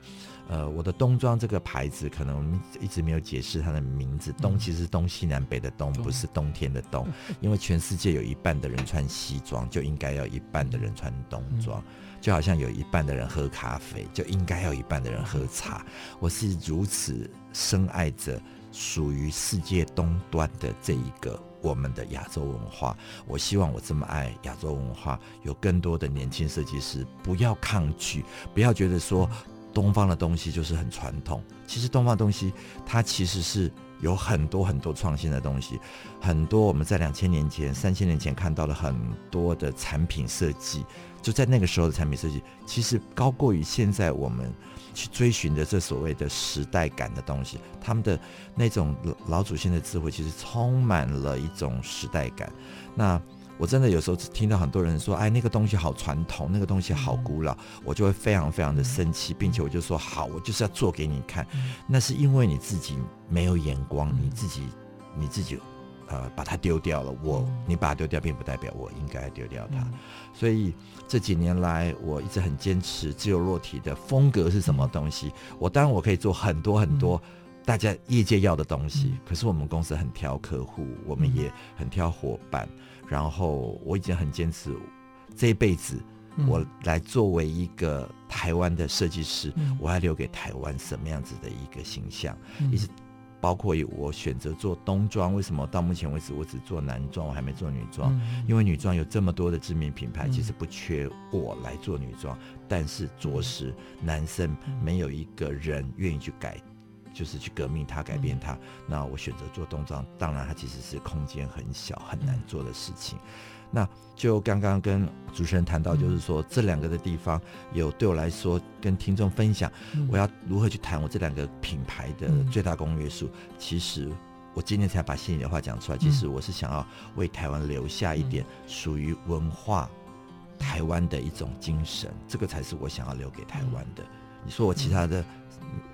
呃，我的冬装这个牌子，可能一直没有解释它的名字。冬其实是东西南北的冬，不是冬天的冬。因为全世界有一半的人穿西装，就应该要一半的人穿冬装。就好像有一半的人喝咖啡，就应该要一半的人喝茶。我是如此深爱着属于世界东端的这一个。我们的亚洲文化，我希望我这么爱亚洲文化，有更多的年轻设计师不要抗拒，不要觉得说东方的东西就是很传统。其实东方的东西它其实是有很多很多创新的东西，很多我们在两千年前、三千年前看到了很多的产品设计，就在那个时候的产品设计，其实高过于现在我们。去追寻的这所谓的时代感的东西，他们的那种老祖先的智慧，其实充满了一种时代感。那我真的有时候听到很多人说：“哎，那个东西好传统，那个东西好古老。”我就会非常非常的生气，并且我就说：“好，我就是要做给你看。”那是因为你自己没有眼光，你自己，你自己。呃，把它丢掉了。我，你把它丢掉，并不代表我应该丢掉它。所以这几年来，我一直很坚持自由落体的风格是什么东西。我当然我可以做很多很多大家业界要的东西，可是我们公司很挑客户，我们也很挑伙伴。然后我已经很坚持，这一辈子我来作为一个台湾的设计师，我要留给台湾什么样子的一个形象，一直。包括我选择做冬装，为什么到目前为止我只做男装，我还没做女装？嗯、因为女装有这么多的知名品牌，其实不缺我来做女装，嗯、但是着实男生没有一个人愿意去改，就是去革命它、改变它。嗯、那我选择做冬装，当然它其实是空间很小、很难做的事情。那就刚刚跟主持人谈到，就是说这两个的地方有对我来说跟听众分享，我要如何去谈我这两个品牌的最大公约数。其实我今天才把心里的话讲出来，其实我是想要为台湾留下一点属于文化台湾的一种精神，这个才是我想要留给台湾的。你说我其他的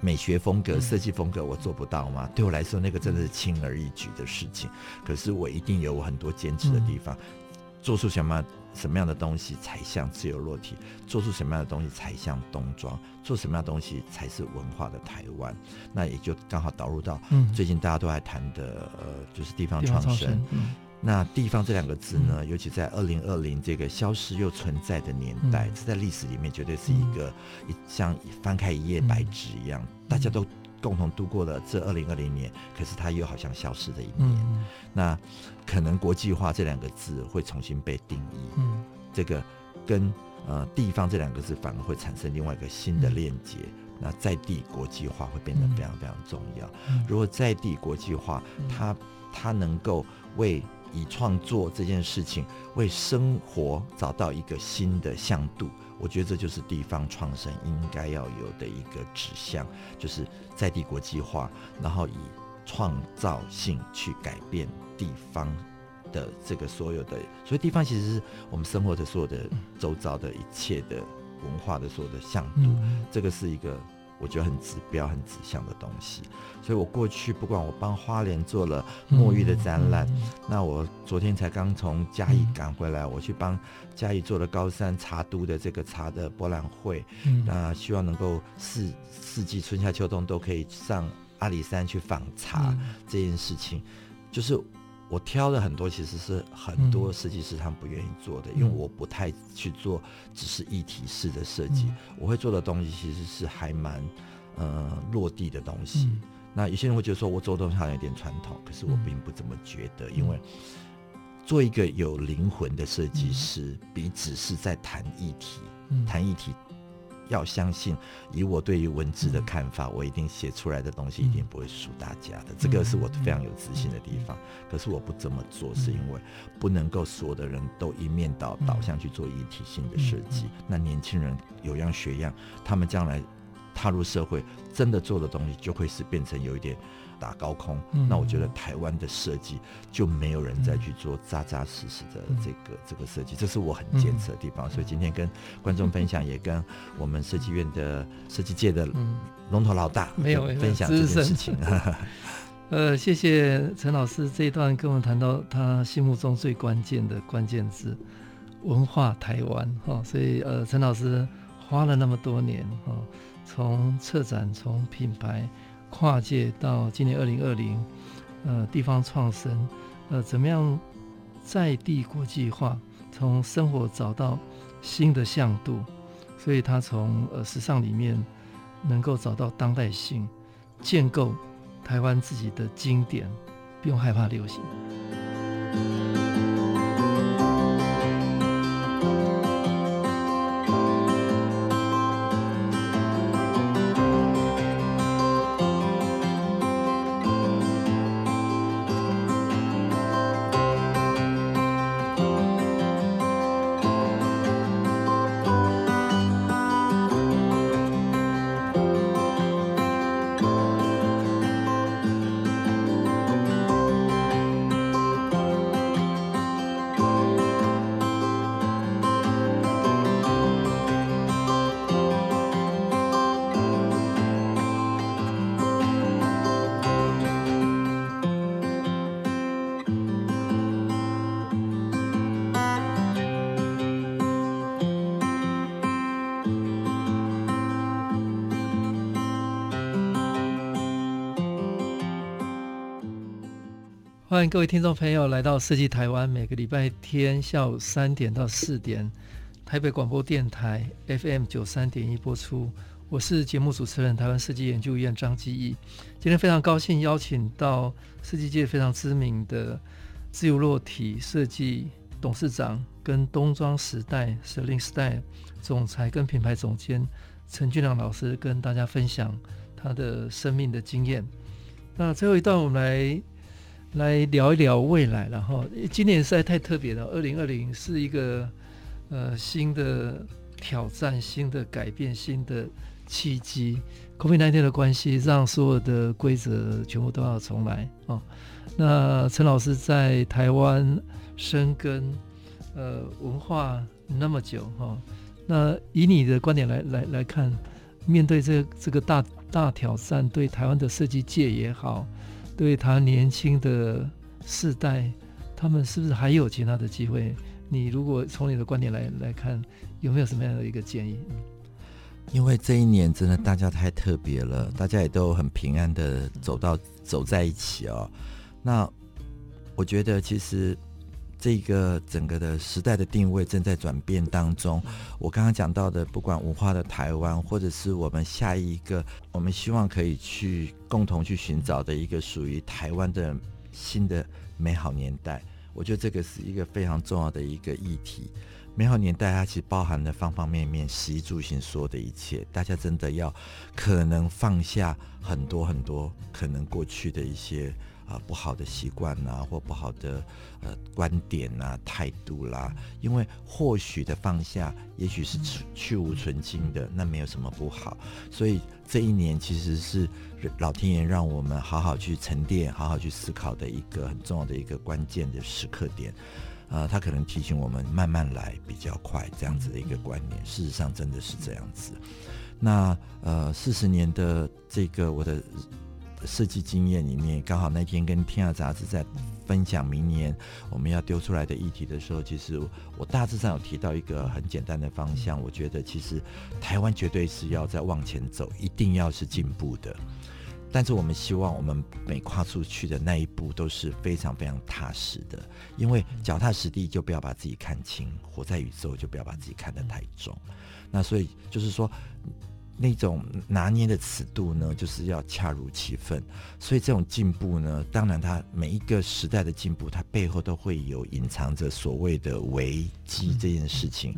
美学风格、设计风格我做不到吗？对我来说，那个真的是轻而易举的事情。可是我一定有我很多坚持的地方。做出什么什么样的东西才像自由落体？做出什么样的东西才像冬装？做什么样的东西才是文化的台湾？那也就刚好导入到最近大家都在谈的呃，就是地方创生。那地方这两个字呢，尤其在二零二零这个消失又存在的年代，这在历史里面绝对是一个一像翻开一页白纸一样，大家都。共同度过了这二零二零年，可是它又好像消失的一年。嗯、那可能国际化这两个字会重新被定义。嗯，这个跟呃地方这两个字反而会产生另外一个新的链接。嗯、那在地国际化会变得非常非常重要。嗯、如果在地国际化，它它能够为以创作这件事情为生活找到一个新的向度，我觉得这就是地方创生应该要有的一个指向，就是在地国际化，然后以创造性去改变地方的这个所有的，所以地方其实是我们生活的所有的周遭的一切的文化的所有的向度，这个是一个。我觉得很指标、很指向的东西，所以我过去不管我帮花莲做了墨玉的展览，那我昨天才刚从嘉义赶回来，嗯、我去帮嘉义做了高山茶都的这个茶的博览会，嗯、那希望能够四四季春夏秋冬都可以上阿里山去访茶、嗯、这件事情，就是。我挑了很多，其实是很多设计师他们不愿意做的，嗯、因为我不太去做只是一体式的设计。嗯、我会做的东西其实是还蛮呃落地的东西。嗯、那有些人会觉得说我做的东西好像有点传统，可是我并不这么觉得，嗯、因为做一个有灵魂的设计师，嗯、比只是在谈议题，嗯、谈议题。要相信，以我对于文字的看法，我一定写出来的东西一定不会输大家的。这个是我非常有自信的地方。可是我不这么做，是因为不能够所有的人都一面倒导向去做一体性的设计。那年轻人有样学样，他们将来踏入社会，真的做的东西就会是变成有一点。打高空，那我觉得台湾的设计就没有人再去做扎扎实实的这个这个设计，这是我很坚持的地方。所以今天跟观众分享，也跟我们设计院的设计界的龙头老大没有分享这件事情。呃，谢谢陈老师这一段跟我们谈到他心目中最关键的关键字“文化台湾”哈，所以呃，陈老师花了那么多年哈，从策展，从品牌。跨界到今年二零二零，呃，地方创生，呃，怎么样在地国际化，从生活找到新的向度，所以他从呃时尚里面能够找到当代性，建构台湾自己的经典，不用害怕流行。各位听众朋友来到设计台湾，每个礼拜天下午三点到四点，台北广播电台 FM 九三点一播出。我是节目主持人，台湾设计研究院张基义。今天非常高兴邀请到设计界非常知名的自由落体设计董事长，跟冬装时代 Celine Style 总裁跟品牌总监陈俊良老师，跟大家分享他的生命的经验。那最后一段，我们来。来聊一聊未来，然后今年实在太特别了。二零二零是一个呃新的挑战、新的改变、新的契机。COVID-19 的关系，让所有的规则全部都要重来哦。那陈老师在台湾生根呃文化那么久哈、哦，那以你的观点来来来看，面对这这个大大挑战，对台湾的设计界也好。对他年轻的世代，他们是不是还有其他的机会？你如果从你的观点来来看，有没有什么样的一个建议？因为这一年真的大家太特别了，大家也都很平安的走到走在一起哦。那我觉得其实这个整个的时代的定位正在转变当中。我刚刚讲到的，不管文化的台湾，或者是我们下一个，我们希望可以去共同去寻找的一个属于台湾的新的美好年代。我觉得这个是一个非常重要的一个议题。美好年代它其实包含了方方面面、食衣住行所有的一切。大家真的要可能放下很多很多可能过去的一些。啊，不好的习惯呐，或不好的呃观点呐、态度啦，因为或许的放下，也许是去去无存菁的，那没有什么不好。所以这一年其实是老天爷让我们好好去沉淀、好好去思考的一个很重要的一个关键的时刻点。呃，他可能提醒我们慢慢来比较快，这样子的一个观念。事实上真的是这样子。那呃，四十年的这个我的。设计经验里面，刚好那天跟《天下杂志》在分享明年我们要丢出来的议题的时候，其实我大致上有提到一个很简单的方向。我觉得其实台湾绝对是要再往前走，一定要是进步的。但是我们希望我们每跨出去的那一步都是非常非常踏实的，因为脚踏实地就不要把自己看轻，活在宇宙就不要把自己看得太重。那所以就是说。那种拿捏的尺度呢，就是要恰如其分。所以这种进步呢，当然它每一个时代的进步，它背后都会有隐藏着所谓的危机这件事情。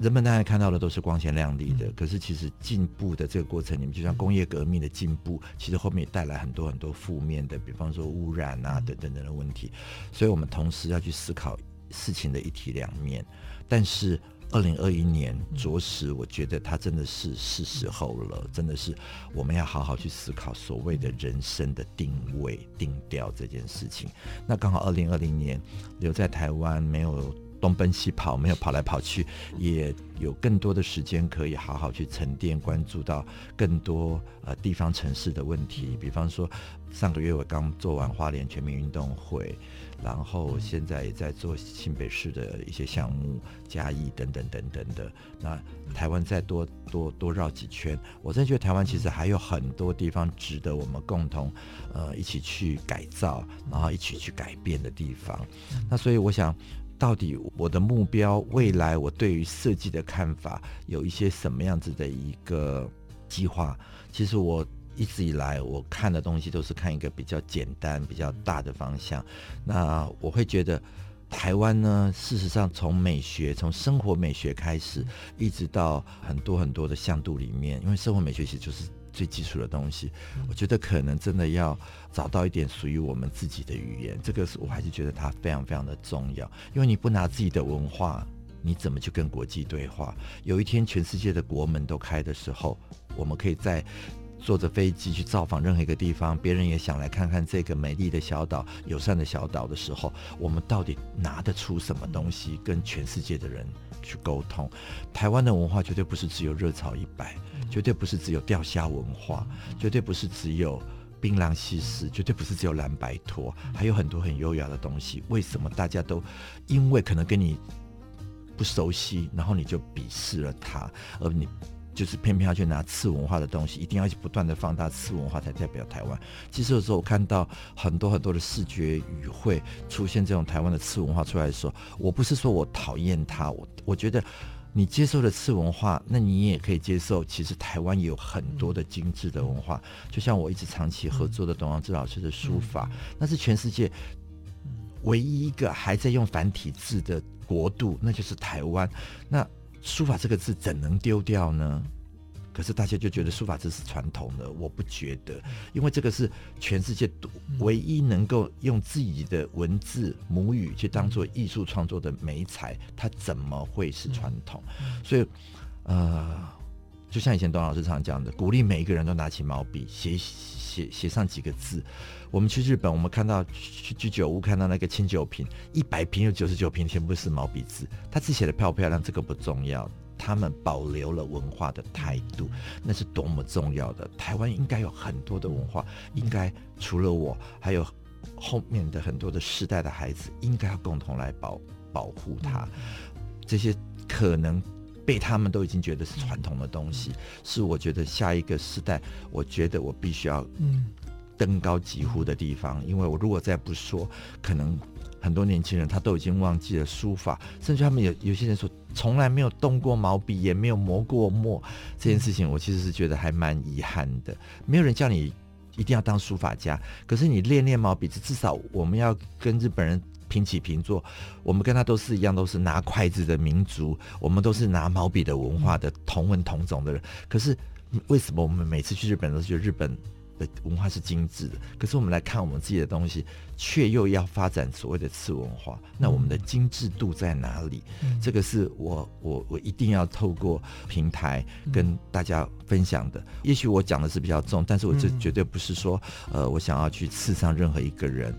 人们当然看到的都是光鲜亮丽的，可是其实进步的这个过程里面，就像工业革命的进步，其实后面也带来很多很多负面的，比方说污染啊等等等的问题。所以我们同时要去思考事情的一体两面，但是。二零二一年，着实我觉得它真的是是时候了，真的是我们要好好去思考所谓的人生的定位、定调这件事情。那刚好二零二零年留在台湾，没有东奔西跑，没有跑来跑去，也有更多的时间可以好好去沉淀，关注到更多呃地方城市的问题。比方说，上个月我刚做完花莲全民运动会。然后现在也在做新北市的一些项目，嘉义等等等等的。那台湾再多多多绕几圈，我真的觉得台湾其实还有很多地方值得我们共同呃一起去改造，然后一起去改变的地方。那所以我想，到底我的目标，未来我对于设计的看法，有一些什么样子的一个计划？其实我。一直以来，我看的东西都是看一个比较简单、比较大的方向。那我会觉得，台湾呢，事实上从美学、从生活美学开始，一直到很多很多的向度里面，因为生活美学其实就是最基础的东西。我觉得可能真的要找到一点属于我们自己的语言，这个是我还是觉得它非常非常的重要。因为你不拿自己的文化，你怎么去跟国际对话？有一天全世界的国门都开的时候，我们可以在。坐着飞机去造访任何一个地方，别人也想来看看这个美丽的小岛、友善的小岛的时候，我们到底拿得出什么东西跟全世界的人去沟通？台湾的文化绝对不是只有热炒一百，绝对不是只有钓虾文化，绝对不是只有槟榔西施，绝对不是只有蓝白拖，还有很多很优雅的东西。为什么大家都因为可能跟你不熟悉，然后你就鄙视了他，而你？就是偏偏要去拿次文化的东西，一定要去不断的放大次文化才代表台湾。其实有时候我看到很多很多的视觉语汇出现这种台湾的次文化出来的时候，我不是说我讨厌它，我我觉得你接受了次文化，那你也可以接受，其实台湾也有很多的精致的文化。就像我一直长期合作的董王志老师的书法，那是全世界唯一一个还在用繁体字的国度，那就是台湾。那书法这个字怎能丢掉呢？可是大家就觉得书法字是传统的，我不觉得，因为这个是全世界唯一能够用自己的文字母语去当做艺术创作的美彩，它怎么会是传统？所以，呃，就像以前董老师常讲的，鼓励每一个人都拿起毛笔写写写上几个字。我们去日本，我们看到去居酒屋看到那个清酒瓶，一百瓶有九十九瓶全部是毛笔字。他字写的漂不漂亮，这个不重要，他们保留了文化的态度，那是多么重要的。台湾应该有很多的文化，应该除了我，还有后面的很多的世代的孩子，应该要共同来保保护它。这些可能被他们都已经觉得是传统的东西，是我觉得下一个时代，我觉得我必须要嗯。登高疾呼的地方，因为我如果再不说，可能很多年轻人他都已经忘记了书法，甚至他们有有些人说从来没有动过毛笔，也没有磨过墨，这件事情我其实是觉得还蛮遗憾的。没有人叫你一定要当书法家，可是你练练毛笔，至少我们要跟日本人平起平坐，我们跟他都是一样，都是拿筷子的民族，我们都是拿毛笔的文化的同文同种的人。可是为什么我们每次去日本都觉得日本的文化是精致的，可是我们来看我们自己的东西，却又要发展所谓的次文化，那我们的精致度在哪里？嗯、这个是我我我一定要透过平台跟大家分享的。嗯、也许我讲的是比较重，但是我这绝对不是说，呃，我想要去刺伤任何一个人。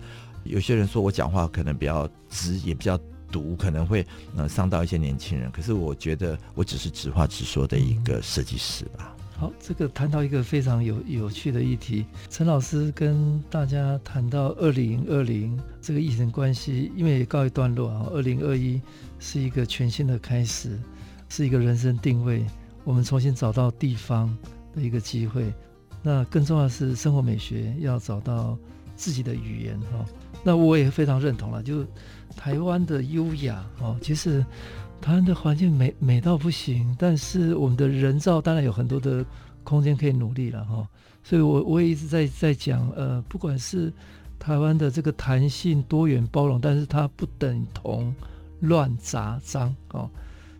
有些人说我讲话可能比较直，也比较毒，可能会呃伤到一些年轻人。可是我觉得我只是直话直说的一个设计师吧。好，这个谈到一个非常有有趣的议题，陈老师跟大家谈到二零二零这个疫情关系，因为告一段落啊。二零二一是一个全新的开始，是一个人生定位，我们重新找到地方的一个机会。那更重要的是，生活美学要找到自己的语言哈。那我也非常认同了，就台湾的优雅哦，其实。台湾的环境美美到不行，但是我们的人造当然有很多的空间可以努力了哈。所以我我也一直在在讲，呃，不管是台湾的这个弹性、多元、包容，但是它不等同乱杂脏哦。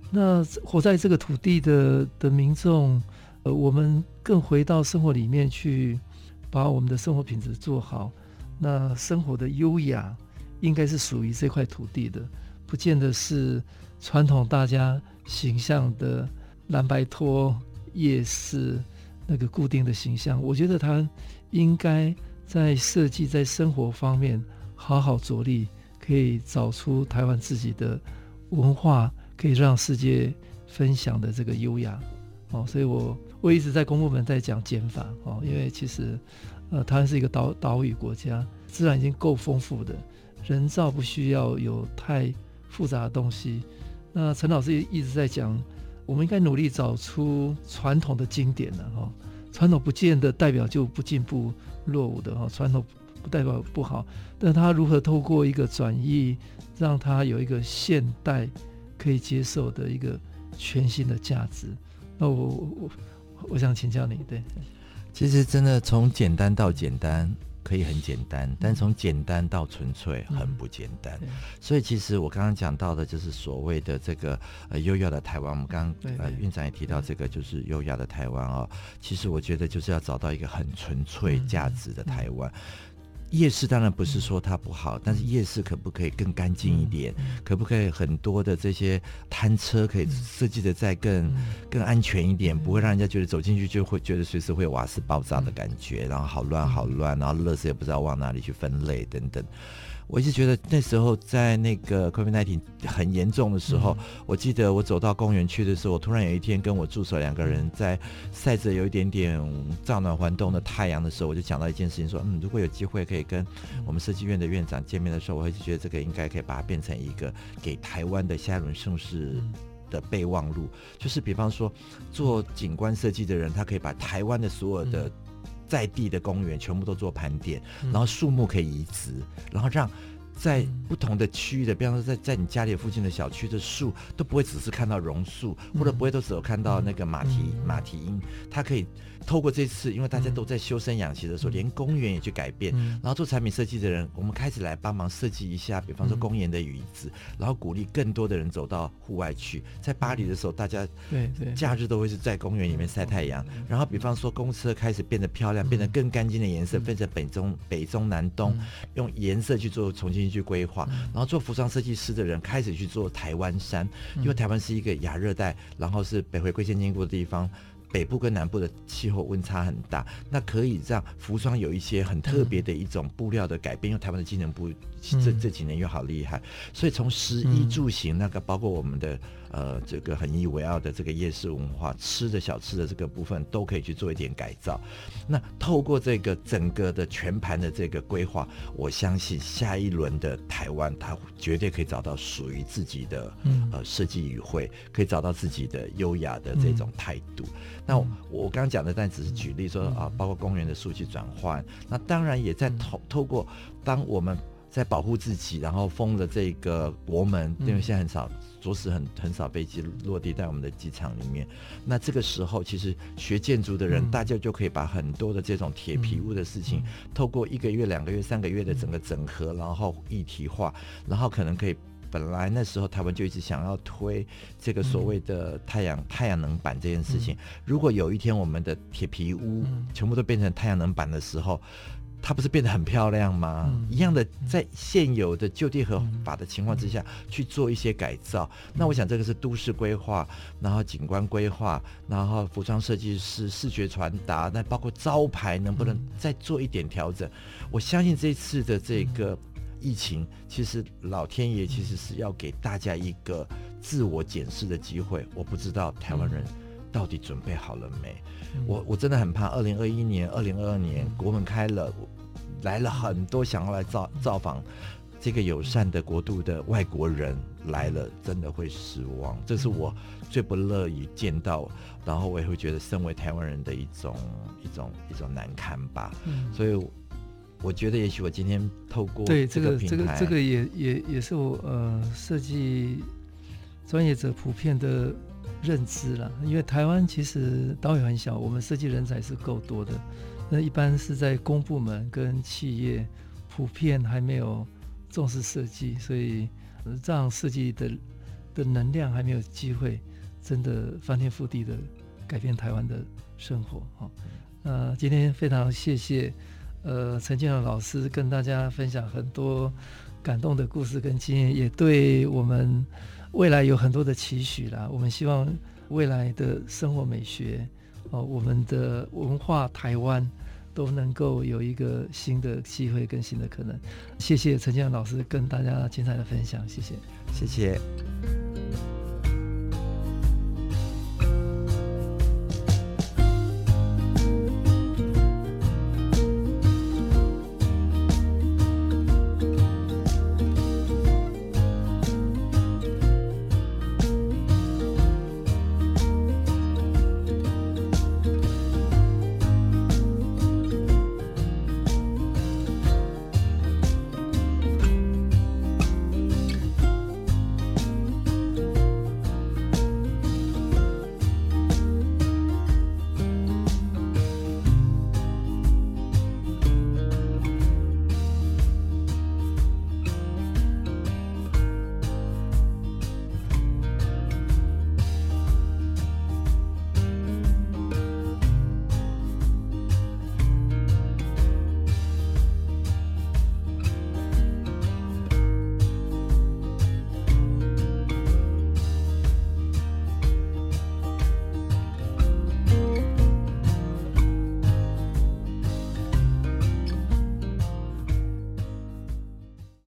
那活在这个土地的的民众，呃，我们更回到生活里面去，把我们的生活品质做好。那生活的优雅，应该是属于这块土地的，不见得是。传统大家形象的蓝白拖夜市那个固定的形象，我觉得他应该在设计在生活方面好好着力，可以找出台湾自己的文化，可以让世界分享的这个优雅哦。所以我我一直在公部门在讲减法哦，因为其实呃，台湾是一个岛岛屿国家，自然已经够丰富的，人造不需要有太复杂的东西。那陈老师一直在讲，我们应该努力找出传统的经典了哈。传统不见得代表就不进步、落伍的哈，传统不代表不好，但他如何透过一个转移，让它有一个现代可以接受的一个全新的价值？那我我我想请教你，对，其实真的从简单到简单。可以很简单，但从简单到纯粹很不简单。嗯、所以其实我刚刚讲到的就是所谓的这个呃优雅的台湾。我们刚刚呃院长也提到这个就是优雅的台湾哦。其实我觉得就是要找到一个很纯粹价值的台湾。夜市当然不是说它不好，但是夜市可不可以更干净一点？可不可以很多的这些摊车可以设计的再更更安全一点，不会让人家觉得走进去就会觉得随时会瓦斯爆炸的感觉，然后好乱好乱，然后垃圾也不知道往哪里去分类等等。我一直觉得那时候在那个 COVID-19 很严重的时候，嗯、我记得我走到公园去的时候，我突然有一天跟我助手两个人在晒着有一点点乍暖还冬的太阳的时候，我就讲到一件事情，说，嗯，如果有机会可以跟我们设计院的院长见面的时候，我会觉得这个应该可以把它变成一个给台湾的下一轮盛世的备忘录，就是比方说做景观设计的人，他可以把台湾的所有的。在地的公园全部都做盘点，然后树木可以移植，然后让在不同的区域的，比方说在在你家里附近的小区的树，都不会只是看到榕树，或者不会都只有看到那个马蹄马蹄鹰，它可以。透过这次，因为大家都在修身养息的时候，嗯、连公园也去改变，嗯、然后做产品设计的人，我们开始来帮忙设计一下，比方说公园的椅子，嗯、然后鼓励更多的人走到户外去。在巴黎的时候，大家对对。假日都会是在公园里面晒太阳。然后比方说公车开始变得漂亮，变得更干净的颜色，变成北中北中南东，用颜色去做重新去规划。然后做服装设计师的人开始去做台湾山，因为台湾是一个亚热带，然后是北回归线经过的地方。北部跟南部的气候温差很大，那可以让服装有一些很特别的一种布料的改变，因为台湾的机能布这这几年又好厉害，所以从食衣住行那个包括我们的。呃，这个很引以为傲的这个夜市文化，吃的小吃的这个部分都可以去做一点改造。那透过这个整个的全盘的这个规划，我相信下一轮的台湾，它绝对可以找到属于自己的呃设计语汇，可以找到自己的优雅的这种态度。那我，我刚刚讲的，但只是举例说啊，包括公园的数据转换，那当然也在透透过当我们。在保护自己，然后封了这个国门，因为现在很少，着实很很少飞机落地在我们的机场里面。那这个时候，其实学建筑的人，大家就可以把很多的这种铁皮屋的事情，透过一个月、两个月、三个月的整个整合，然后一体化，然后可能可以。本来那时候台湾就一直想要推这个所谓的太阳、嗯、太阳能板这件事情。如果有一天我们的铁皮屋全部都变成太阳能板的时候，它不是变得很漂亮吗？嗯、一样的，在现有的就地合法的情况之下去做一些改造。那我想这个是都市规划，然后景观规划，然后服装设计师、视觉传达，那包括招牌能不能再做一点调整？我相信这次的这个。疫情其实老天爷其实是要给大家一个自我检视的机会。我不知道台湾人到底准备好了没？我我真的很怕，二零二一年、二零二二年国门开了，来了很多想要来造造访这个友善的国度的外国人来了，真的会失望。这是我最不乐意见到，然后我也会觉得身为台湾人的一种一种一种难堪吧。所以。我觉得也许我今天透过对这个这个这个也也也是我呃设计专业者普遍的认知了，因为台湾其实岛屿很小，我们设计人才是够多的，那一般是在公部门跟企业普遍还没有重视设计，所以这样设计的的能量还没有机会真的翻天覆地的改变台湾的生活。好，那今天非常谢谢。呃，陈建龙老师跟大家分享很多感动的故事跟经验，也对我们未来有很多的期许啦。我们希望未来的生活美学，哦，我们的文化台湾都能够有一个新的机会跟新的可能。谢谢陈建老师跟大家精彩的分享，谢谢，谢谢。